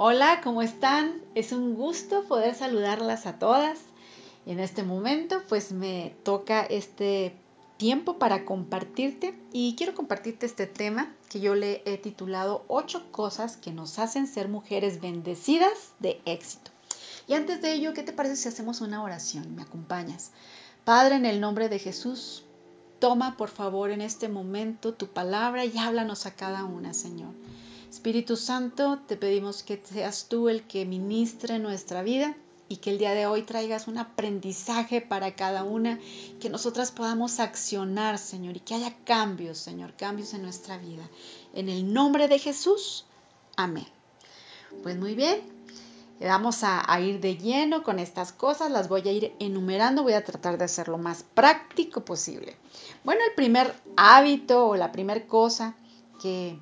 Hola, ¿cómo están? Es un gusto poder saludarlas a todas. En este momento, pues me toca este tiempo para compartirte y quiero compartirte este tema que yo le he titulado ocho cosas que nos hacen ser mujeres bendecidas de éxito. Y antes de ello, ¿qué te parece si hacemos una oración? ¿Me acompañas? Padre, en el nombre de Jesús, toma por favor en este momento tu palabra y háblanos a cada una, Señor. Espíritu Santo, te pedimos que seas tú el que ministre nuestra vida y que el día de hoy traigas un aprendizaje para cada una, que nosotras podamos accionar, Señor, y que haya cambios, Señor, cambios en nuestra vida. En el nombre de Jesús, amén. Pues muy bien, vamos a, ir de lleno con estas cosas, las voy a ir enumerando, voy a tratar de hacer lo más práctico posible. Bueno, el primer hábito o la primera cosa que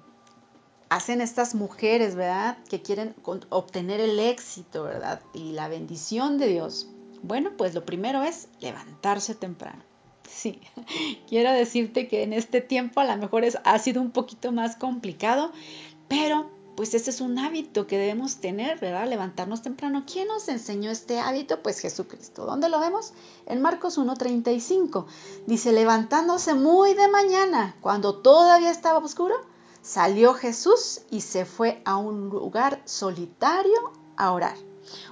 hacen estas mujeres, ¿verdad? Que quieren obtener el éxito, ¿verdad? Y la bendición de Dios. Bueno, pues lo primero es levantarse temprano. Sí, quiero decirte que en este tiempo a lo mejor es, ha sido un poquito más complicado, pero pues ese es un hábito que debemos tener, ¿verdad? Levantarnos temprano. ¿Quién nos enseñó este hábito? Pues Jesucristo. ¿Dónde lo vemos? En Marcos 1.35. Dice, levantándose muy de mañana, cuando todavía estaba oscuro, Salió Jesús y se fue a un lugar solitario a orar.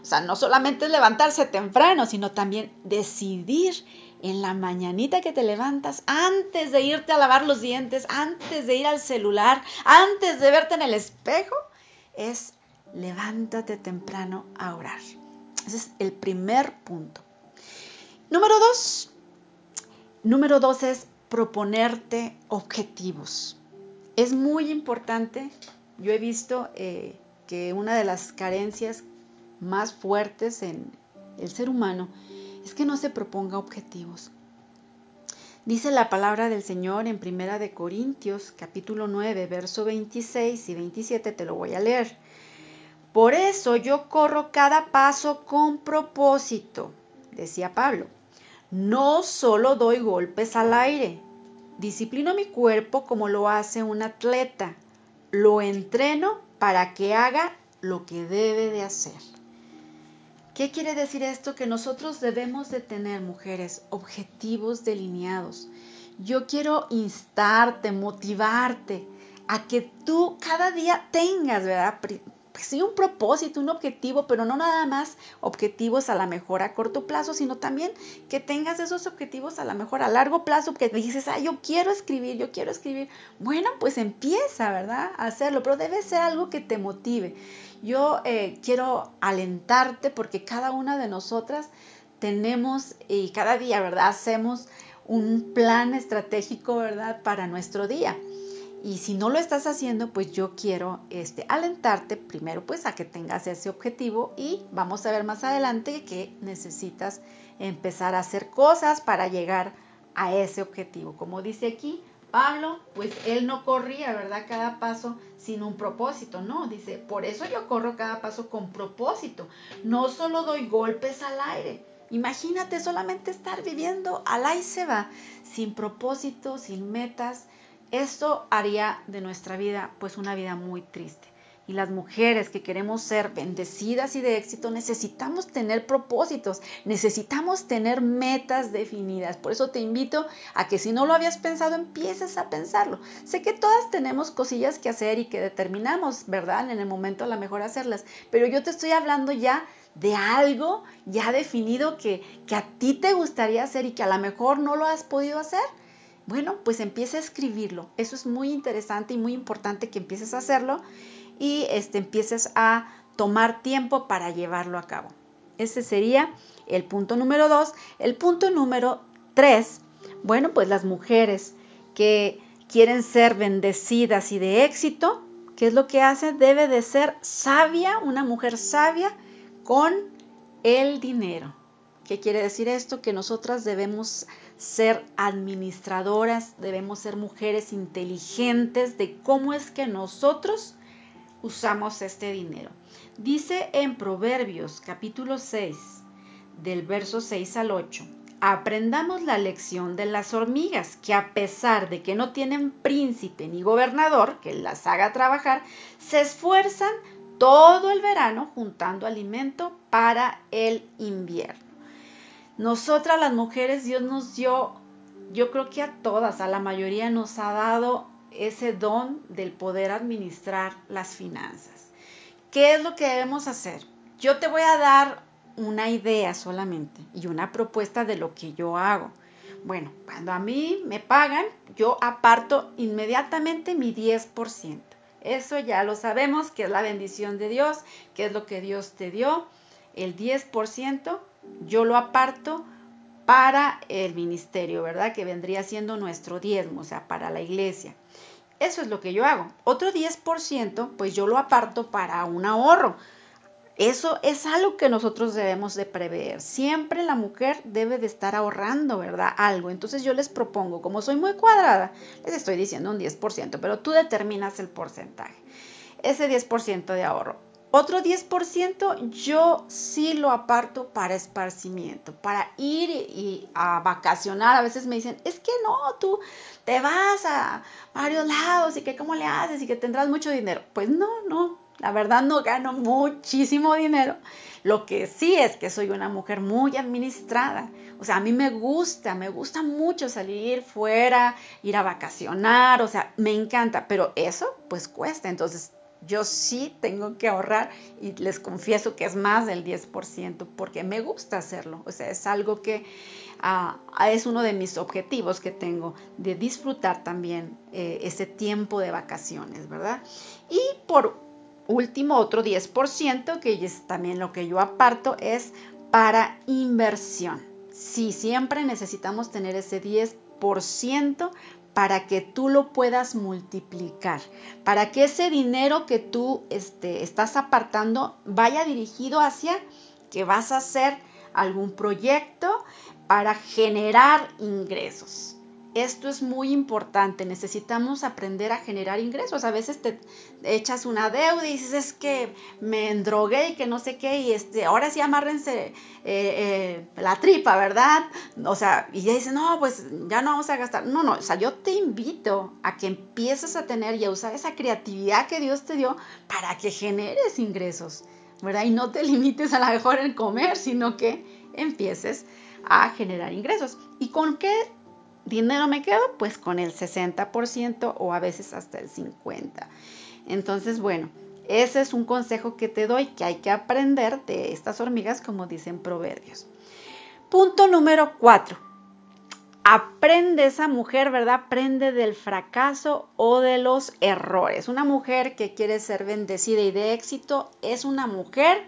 O sea, no solamente es levantarse temprano, sino también decidir en la mañanita que te levantas, antes de irte a lavar los dientes, antes de ir al celular, antes de verte en el espejo, es levántate temprano a orar. Ese es el primer punto. Número dos. Número dos es proponerte objetivos. Es muy importante, yo he visto eh, que una de las carencias más fuertes en el ser humano es que no se proponga objetivos. Dice la palabra del Señor en Primera de Corintios, capítulo 9, verso 26 y 27, te lo voy a leer. Por eso yo corro cada paso con propósito, decía Pablo. No solo doy golpes al aire, Disciplino mi cuerpo como lo hace un atleta. Lo entreno para que haga lo que debe de hacer. ¿Qué quiere decir esto? Que nosotros debemos de tener, mujeres, objetivos delineados. Yo quiero instarte, motivarte a que tú cada día tengas, ¿verdad? Pues sí, un propósito, un objetivo, pero no nada más objetivos a la mejor a corto plazo, sino también que tengas esos objetivos a la mejor a largo plazo, que dices, ah, yo quiero escribir, yo quiero escribir. Bueno, pues empieza, ¿verdad? A hacerlo, pero debe ser algo que te motive. Yo eh, quiero alentarte porque cada una de nosotras tenemos y cada día, ¿verdad? Hacemos un plan estratégico, ¿verdad? Para nuestro día. Y si no lo estás haciendo, pues yo quiero este, alentarte primero pues a que tengas ese objetivo y vamos a ver más adelante que necesitas empezar a hacer cosas para llegar a ese objetivo. Como dice aquí Pablo, pues él no corría, ¿verdad? Cada paso sin un propósito, ¿no? Dice, por eso yo corro cada paso con propósito. No solo doy golpes al aire. Imagínate solamente estar viviendo al aire se va, sin propósito, sin metas, esto haría de nuestra vida pues una vida muy triste. Y las mujeres que queremos ser bendecidas y de éxito necesitamos tener propósitos, necesitamos tener metas definidas. Por eso te invito a que si no lo habías pensado, empieces a pensarlo. Sé que todas tenemos cosillas que hacer y que determinamos, ¿verdad? En el momento a lo mejor hacerlas. Pero yo te estoy hablando ya de algo ya definido que, que a ti te gustaría hacer y que a lo mejor no lo has podido hacer. Bueno, pues empieza a escribirlo. Eso es muy interesante y muy importante que empieces a hacerlo y este, empieces a tomar tiempo para llevarlo a cabo. Ese sería el punto número dos. El punto número tres, bueno, pues las mujeres que quieren ser bendecidas y de éxito, ¿qué es lo que hace? Debe de ser sabia, una mujer sabia con el dinero. ¿Qué quiere decir esto? Que nosotras debemos ser administradoras, debemos ser mujeres inteligentes de cómo es que nosotros usamos este dinero. Dice en Proverbios capítulo 6, del verso 6 al 8, aprendamos la lección de las hormigas, que a pesar de que no tienen príncipe ni gobernador que las haga trabajar, se esfuerzan todo el verano juntando alimento para el invierno. Nosotras las mujeres, Dios nos dio, yo creo que a todas, a la mayoría nos ha dado ese don del poder administrar las finanzas. ¿Qué es lo que debemos hacer? Yo te voy a dar una idea solamente y una propuesta de lo que yo hago. Bueno, cuando a mí me pagan, yo aparto inmediatamente mi 10%. Eso ya lo sabemos, que es la bendición de Dios, que es lo que Dios te dio. El 10% yo lo aparto para el ministerio, ¿verdad? Que vendría siendo nuestro diezmo, o sea, para la iglesia. Eso es lo que yo hago. Otro 10%, pues yo lo aparto para un ahorro. Eso es algo que nosotros debemos de prever. Siempre la mujer debe de estar ahorrando, ¿verdad? Algo. Entonces yo les propongo, como soy muy cuadrada, les estoy diciendo un 10%, pero tú determinas el porcentaje. Ese 10% de ahorro. Otro 10% yo sí lo aparto para esparcimiento, para ir y a vacacionar. A veces me dicen, es que no, tú te vas a varios lados y que cómo le haces y que tendrás mucho dinero. Pues no, no, la verdad no gano muchísimo dinero. Lo que sí es que soy una mujer muy administrada. O sea, a mí me gusta, me gusta mucho salir fuera, ir a vacacionar, o sea, me encanta, pero eso pues cuesta. Entonces yo sí tengo que ahorrar y les confieso que es más del 10% porque me gusta hacerlo. O sea, es algo que ah, es uno de mis objetivos que tengo de disfrutar también eh, ese tiempo de vacaciones, ¿verdad? Y por último, otro 10% que es también lo que yo aparto es para inversión. Sí, siempre necesitamos tener ese 10% para que tú lo puedas multiplicar, para que ese dinero que tú este, estás apartando vaya dirigido hacia que vas a hacer algún proyecto para generar ingresos. Esto es muy importante, necesitamos aprender a generar ingresos. A veces te echas una deuda y dices, es que me endrogué y que no sé qué, y este, ahora sí amárrense eh, eh, la tripa, ¿verdad? O sea, y ya dices, no, pues ya no vamos a gastar. No, no, o sea, yo te invito a que empieces a tener y a usar esa creatividad que Dios te dio para que generes ingresos, ¿verdad? Y no te limites a lo mejor en comer, sino que empieces a generar ingresos. ¿Y con qué dinero me quedo? Pues con el 60% o a veces hasta el 50%. Entonces, bueno, ese es un consejo que te doy que hay que aprender de estas hormigas como dicen proverbios. Punto número 4. Aprende esa mujer, ¿verdad? Aprende del fracaso o de los errores. Una mujer que quiere ser bendecida y de éxito es una mujer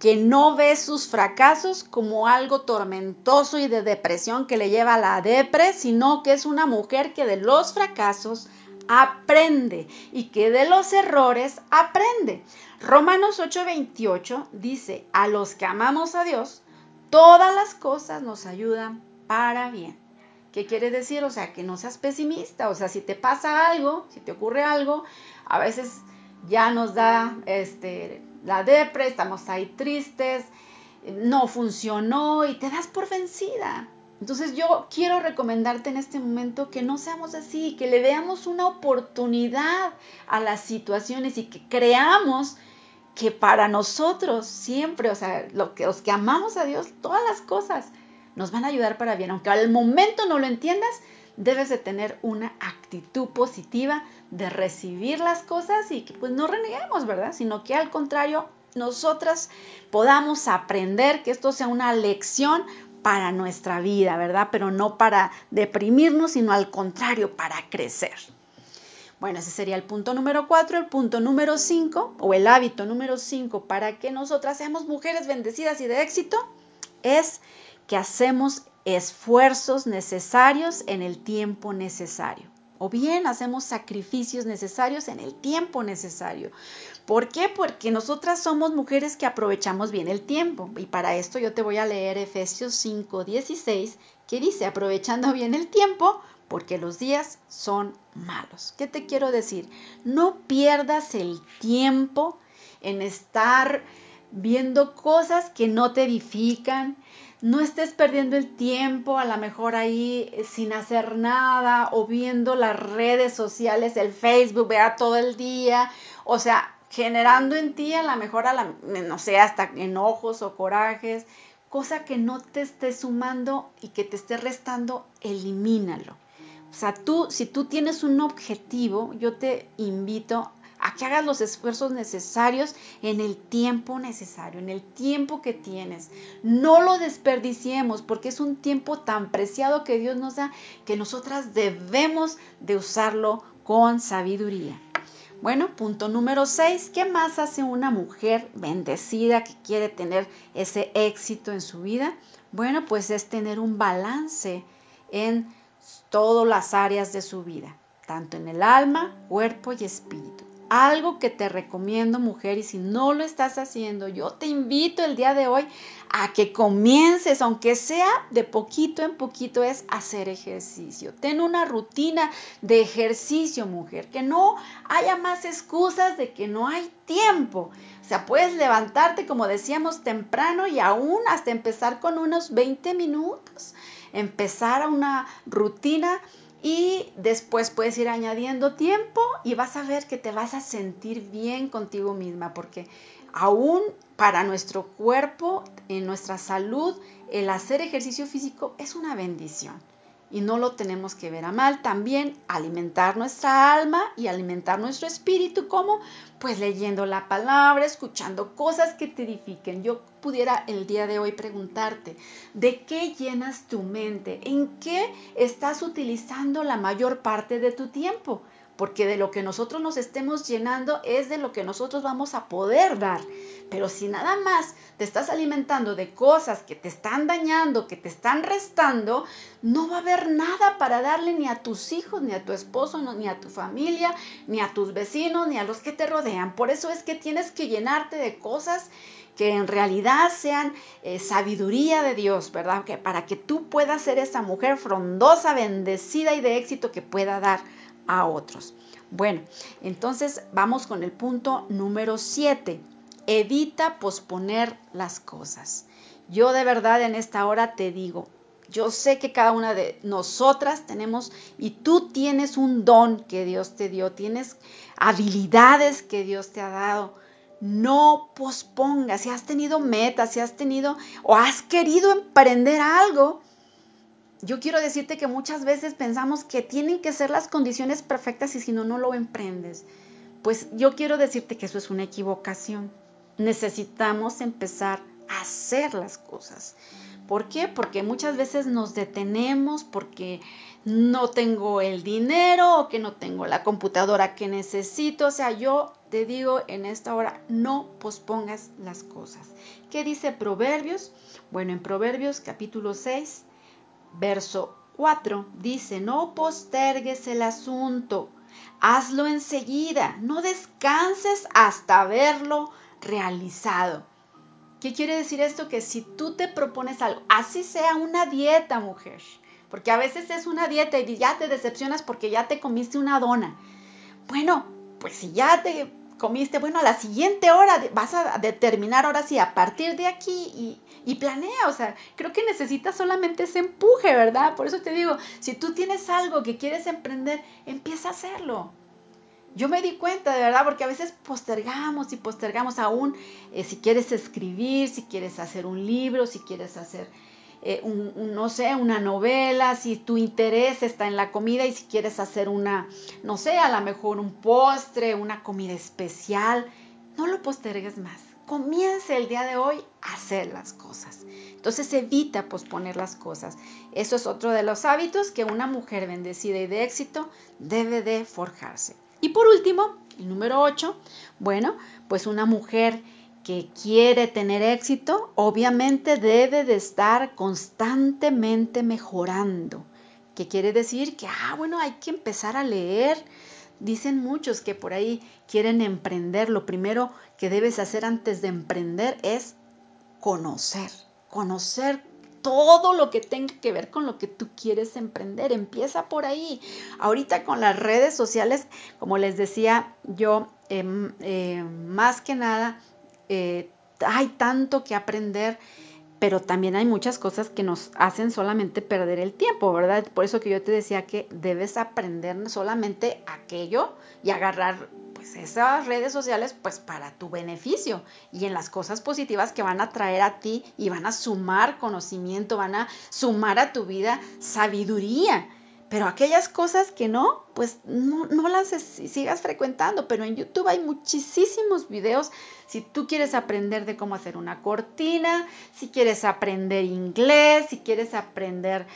que no ve sus fracasos como algo tormentoso y de depresión que le lleva a la depre, sino que es una mujer que de los fracasos aprende y que de los errores aprende. Romanos 8:28 dice, a los que amamos a Dios, todas las cosas nos ayudan para bien. ¿Qué quiere decir? O sea, que no seas pesimista, o sea, si te pasa algo, si te ocurre algo, a veces ya nos da este la depre, estamos ahí tristes, no funcionó y te das por vencida. Entonces yo quiero recomendarte en este momento que no seamos así, que le veamos una oportunidad a las situaciones y que creamos que para nosotros siempre, o sea, lo que, los que amamos a Dios, todas las cosas nos van a ayudar para bien. Aunque al momento no lo entiendas, debes de tener una actitud positiva de recibir las cosas y que pues no reneguemos, ¿verdad? Sino que al contrario, nosotras podamos aprender que esto sea una lección para nuestra vida, ¿verdad? Pero no para deprimirnos, sino al contrario, para crecer. Bueno, ese sería el punto número cuatro. El punto número cinco, o el hábito número cinco, para que nosotras seamos mujeres bendecidas y de éxito, es que hacemos esfuerzos necesarios en el tiempo necesario. O bien hacemos sacrificios necesarios en el tiempo necesario. ¿Por qué? Porque nosotras somos mujeres que aprovechamos bien el tiempo. Y para esto yo te voy a leer Efesios 5, 16, que dice, aprovechando bien el tiempo, porque los días son malos. ¿Qué te quiero decir? No pierdas el tiempo en estar viendo cosas que no te edifican, no estés perdiendo el tiempo a lo mejor ahí eh, sin hacer nada o viendo las redes sociales, el Facebook, vea todo el día. O sea, generando en ti a lo mejor, a la, no sé, hasta enojos o corajes, cosa que no te esté sumando y que te esté restando, elimínalo. O sea, tú, si tú tienes un objetivo, yo te invito a que hagas los esfuerzos necesarios en el tiempo necesario, en el tiempo que tienes. No lo desperdiciemos porque es un tiempo tan preciado que Dios nos da que nosotras debemos de usarlo con sabiduría. Bueno, punto número 6. ¿Qué más hace una mujer bendecida que quiere tener ese éxito en su vida? Bueno, pues es tener un balance en todas las áreas de su vida, tanto en el alma, cuerpo y espíritu algo que te recomiendo, mujer, y si no lo estás haciendo, yo te invito el día de hoy a que comiences, aunque sea de poquito en poquito, es hacer ejercicio. Ten una rutina de ejercicio, mujer, que no haya más excusas de que no hay tiempo. O sea, puedes levantarte, como decíamos, temprano y aún hasta empezar con unos 20 minutos, empezar a una rutina y después puedes ir añadiendo tiempo y vas a ver que te vas a sentir bien contigo misma, porque aún para nuestro cuerpo, en nuestra salud, el hacer ejercicio físico es una bendición y no lo tenemos que ver a mal. También alimentar nuestra alma y alimentar nuestro espíritu, como pues leyendo la palabra, escuchando cosas que te edifiquen. Yo pudiera el día de hoy preguntarte, ¿de qué llenas tu mente? ¿En qué estás utilizando la mayor parte de tu tiempo? Porque de lo que nosotros nos estemos llenando es de lo que nosotros vamos a poder dar. Pero si nada más te estás alimentando de cosas que te están dañando, que te están restando, no va a haber nada para darle ni a tus hijos, ni a tu esposo, ni a tu familia, ni a tus vecinos, ni a los que te rodean. Por eso es que tienes que llenarte de cosas que en realidad sean eh, sabiduría de Dios, ¿verdad? Que para que tú puedas ser esa mujer frondosa, bendecida y de éxito que pueda dar a otros. Bueno, entonces vamos con el punto número 7. Evita posponer las cosas. Yo de verdad en esta hora te digo, yo sé que cada una de nosotras tenemos y tú tienes un don que Dios te dio, tienes habilidades que Dios te ha dado. No pospongas, si has tenido metas, si has tenido o has querido emprender algo, yo quiero decirte que muchas veces pensamos que tienen que ser las condiciones perfectas y si no, no lo emprendes. Pues yo quiero decirte que eso es una equivocación. Necesitamos empezar a hacer las cosas. ¿Por qué? Porque muchas veces nos detenemos porque no tengo el dinero o que no tengo la computadora que necesito. O sea, yo te digo en esta hora, no pospongas las cosas. ¿Qué dice Proverbios? Bueno, en Proverbios capítulo 6, verso 4 dice, no postergues el asunto, hazlo enseguida, no descanses hasta verlo realizado. ¿Qué quiere decir esto? Que si tú te propones algo, así sea una dieta, mujer, porque a veces es una dieta y ya te decepcionas porque ya te comiste una dona. Bueno, pues si ya te comiste, bueno, a la siguiente hora vas a determinar ahora sí, a partir de aquí y, planea, o sea, creo que necesitas solamente ese empuje, ¿verdad? Por eso te digo, si tú tienes algo que quieres emprender, empieza a hacerlo. Yo me di cuenta, de verdad, porque a veces postergamos y postergamos aún eh, si quieres escribir, si quieres hacer un libro, si quieres hacer eh, no sé, una novela, si tu interés está en la comida y si quieres hacer una, no sé, a lo mejor un postre, una comida especial, no lo postergues más. Comience el día de hoy a hacer las cosas. Entonces evita posponer las cosas. Eso es otro de los hábitos que una mujer bendecida y de éxito debe de forjarse. Y por último, el número 8, bueno, pues una mujer que quiere tener éxito, obviamente debe de estar constantemente mejorando. ¿Qué quiere decir? Que, ah, bueno, hay que empezar a leer. Dicen muchos que por ahí quieren emprender. Lo primero que debes hacer antes de emprender es conocer, conocer todo lo que tenga que ver con lo que tú quieres emprender. Empieza por ahí. Ahorita con las redes sociales, como les decía yo, em, eh, más que nada, eh, hay tanto que aprender, pero también hay muchas cosas que nos hacen solamente perder el tiempo, ¿verdad? Por eso que yo te decía que debes aprender solamente aquello y agarrar pues esas redes sociales pues para tu beneficio y en las cosas positivas que van a traer a ti y van a sumar conocimiento, van a sumar a tu vida sabiduría. Pero aquellas cosas que no, pues no, no las sigas frecuentando. Pero en YouTube hay muchísimos videos. Si tú quieres aprender de cómo hacer una cortina, si quieres aprender inglés, si quieres aprender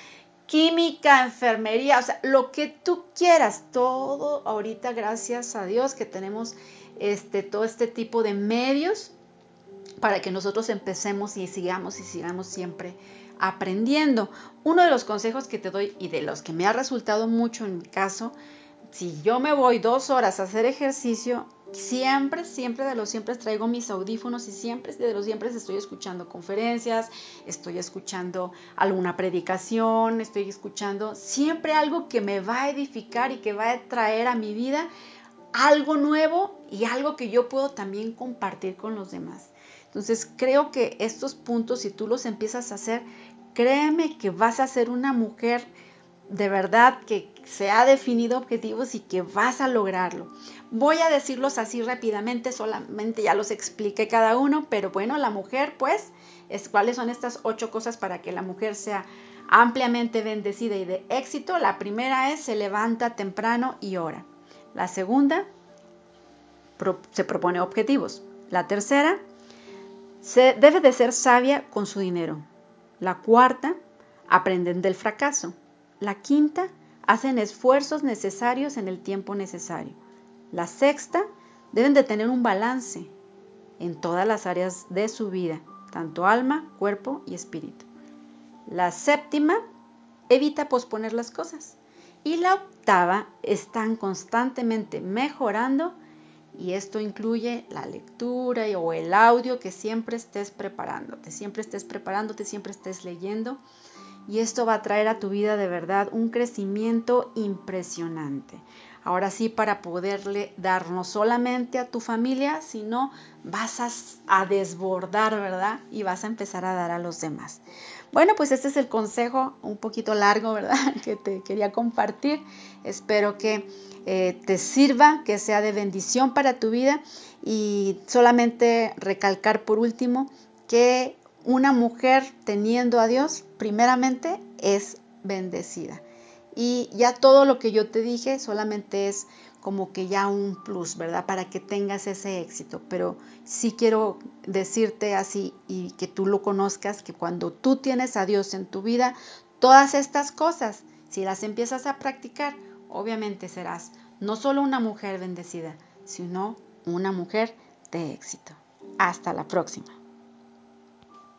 química, enfermería, o sea, lo que tú quieras, todo ahorita gracias a Dios que tenemos este todo este tipo de medios para que nosotros empecemos y sigamos y sigamos siempre aprendiendo. Uno de los consejos que te doy y de los que me ha resultado mucho en mi caso, si yo me voy dos horas a hacer ejercicio, siempre, siempre de los siempre traigo mis audífonos y siempre de los siempre estoy escuchando conferencias, estoy escuchando alguna predicación, estoy escuchando siempre algo que me va a edificar y que va a traer a mi vida algo nuevo y algo que yo puedo también compartir con los demás. Entonces creo que estos puntos, si tú los empiezas a hacer, créeme que vas a ser una mujer de verdad que se ha definido objetivos y que vas a lograrlo. Voy a decirlos así rápidamente, solamente ya los expliqué cada uno, pero bueno, la mujer pues, es, ¿cuáles son estas ocho cosas para que la mujer sea ampliamente bendecida y de éxito? La primera es se levanta temprano y ora. La segunda, se propone objetivos. La tercera, se debe de ser sabia con su dinero. La cuarta, aprenden del fracaso. La quinta, hacen esfuerzos necesarios en el tiempo necesario. La sexta, deben de tener un balance en todas las áreas de su vida, tanto alma, cuerpo y espíritu. La séptima, evita posponer las cosas. Y la octava, están constantemente mejorando y esto incluye la lectura o el audio que siempre estés preparándote, siempre estés preparándote, siempre estés leyendo. Y esto va a traer a tu vida de verdad un crecimiento impresionante. Ahora sí, para poderle dar no solamente a tu familia, sino vas a, desbordar, ¿verdad? Y vas a empezar a dar a los demás. Bueno, pues este es el consejo un poquito largo, ¿verdad? Que te quería compartir. Espero que eh, te sirva, que sea de bendición para tu vida y solamente recalcar por último que una mujer teniendo a Dios, primeramente, es bendecida. Y ya todo lo que yo te dije solamente es como que ya un plus, ¿verdad? Para que tengas ese éxito. Pero sí quiero decirte así y que tú lo conozcas, que cuando tú tienes a Dios en tu vida, todas estas cosas, si las empiezas a practicar, obviamente serás no solo una mujer bendecida, sino una mujer de éxito. Hasta la próxima.